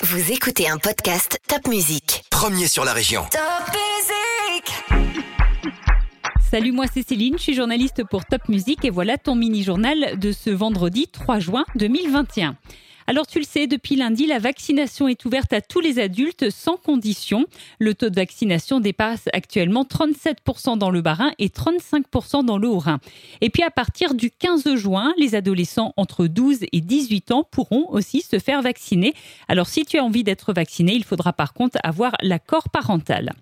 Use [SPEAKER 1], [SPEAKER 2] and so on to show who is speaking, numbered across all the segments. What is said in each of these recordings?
[SPEAKER 1] Vous écoutez un podcast Top Music.
[SPEAKER 2] Premier sur la région.
[SPEAKER 1] Top Music
[SPEAKER 3] Salut, moi c'est Céline, je suis journaliste pour Top Music et voilà ton mini-journal de ce vendredi 3 juin 2021. Alors tu le sais, depuis lundi, la vaccination est ouverte à tous les adultes sans condition. Le taux de vaccination dépasse actuellement 37% dans le Bas-Rhin et 35% dans le Haut-Rhin. Et puis à partir du 15 juin, les adolescents entre 12 et 18 ans pourront aussi se faire vacciner. Alors si tu as envie d'être vacciné, il faudra par contre avoir l'accord parental.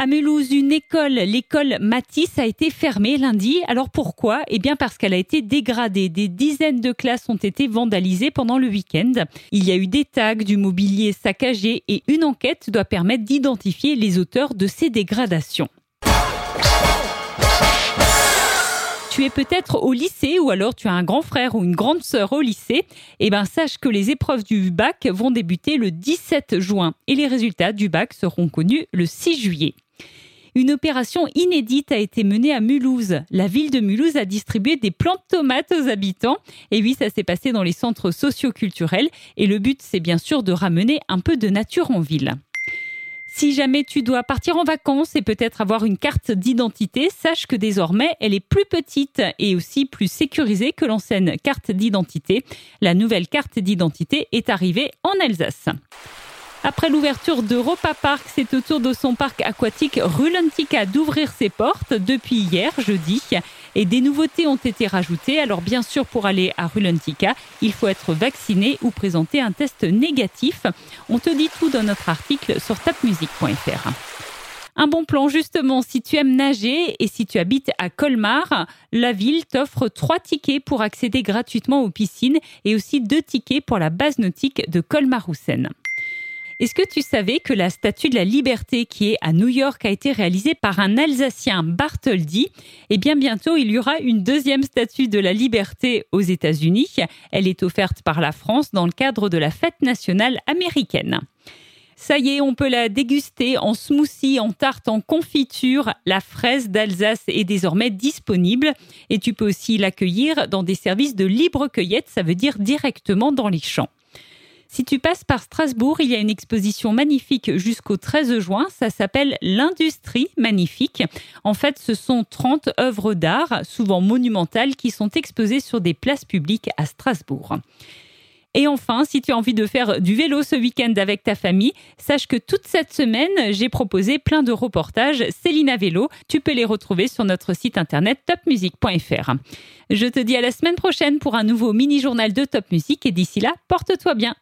[SPEAKER 3] À Mulhouse, une école, l'école Matisse, a été fermée lundi. Alors pourquoi? Eh bien parce qu'elle a été dégradée. Des dizaines de classes ont été vandalisées pendant le week-end. Il y a eu des tags, du mobilier saccagé et une enquête doit permettre d'identifier les auteurs de ces dégradations. Tu es peut-être au lycée ou alors tu as un grand frère ou une grande sœur au lycée, eh ben sache que les épreuves du bac vont débuter le 17 juin et les résultats du bac seront connus le 6 juillet. Une opération inédite a été menée à Mulhouse. La ville de Mulhouse a distribué des plants de tomates aux habitants. Et oui, ça s'est passé dans les centres socioculturels. Et le but, c'est bien sûr de ramener un peu de nature en ville. Si jamais tu dois partir en vacances et peut-être avoir une carte d'identité, sache que désormais elle est plus petite et aussi plus sécurisée que l'ancienne carte d'identité. La nouvelle carte d'identité est arrivée en Alsace. Après l'ouverture d'Europa Park, c'est au tour de son parc aquatique Rulantica d'ouvrir ses portes depuis hier, jeudi. Et des nouveautés ont été rajoutées. Alors bien sûr, pour aller à Rulantica, il faut être vacciné ou présenter un test négatif. On te dit tout dans notre article sur tapmusique.fr. Un bon plan justement si tu aimes nager et si tu habites à Colmar, la ville t'offre trois tickets pour accéder gratuitement aux piscines et aussi deux tickets pour la base nautique de Colmar-Houssen. Est-ce que tu savais que la statue de la liberté qui est à New York a été réalisée par un Alsacien Bartholdi? Eh bien bientôt, il y aura une deuxième statue de la liberté aux États-Unis. Elle est offerte par la France dans le cadre de la fête nationale américaine. Ça y est, on peut la déguster en smoothie, en tarte, en confiture. La fraise d'Alsace est désormais disponible et tu peux aussi l'accueillir dans des services de libre cueillette, ça veut dire directement dans les champs. Si tu passes par Strasbourg, il y a une exposition magnifique jusqu'au 13 juin. Ça s'appelle L'Industrie Magnifique. En fait, ce sont 30 œuvres d'art, souvent monumentales, qui sont exposées sur des places publiques à Strasbourg. Et enfin, si tu as envie de faire du vélo ce week-end avec ta famille, sache que toute cette semaine, j'ai proposé plein de reportages Célina Vélo. Tu peux les retrouver sur notre site internet topmusic.fr. Je te dis à la semaine prochaine pour un nouveau mini-journal de Top Music et d'ici là, porte-toi bien.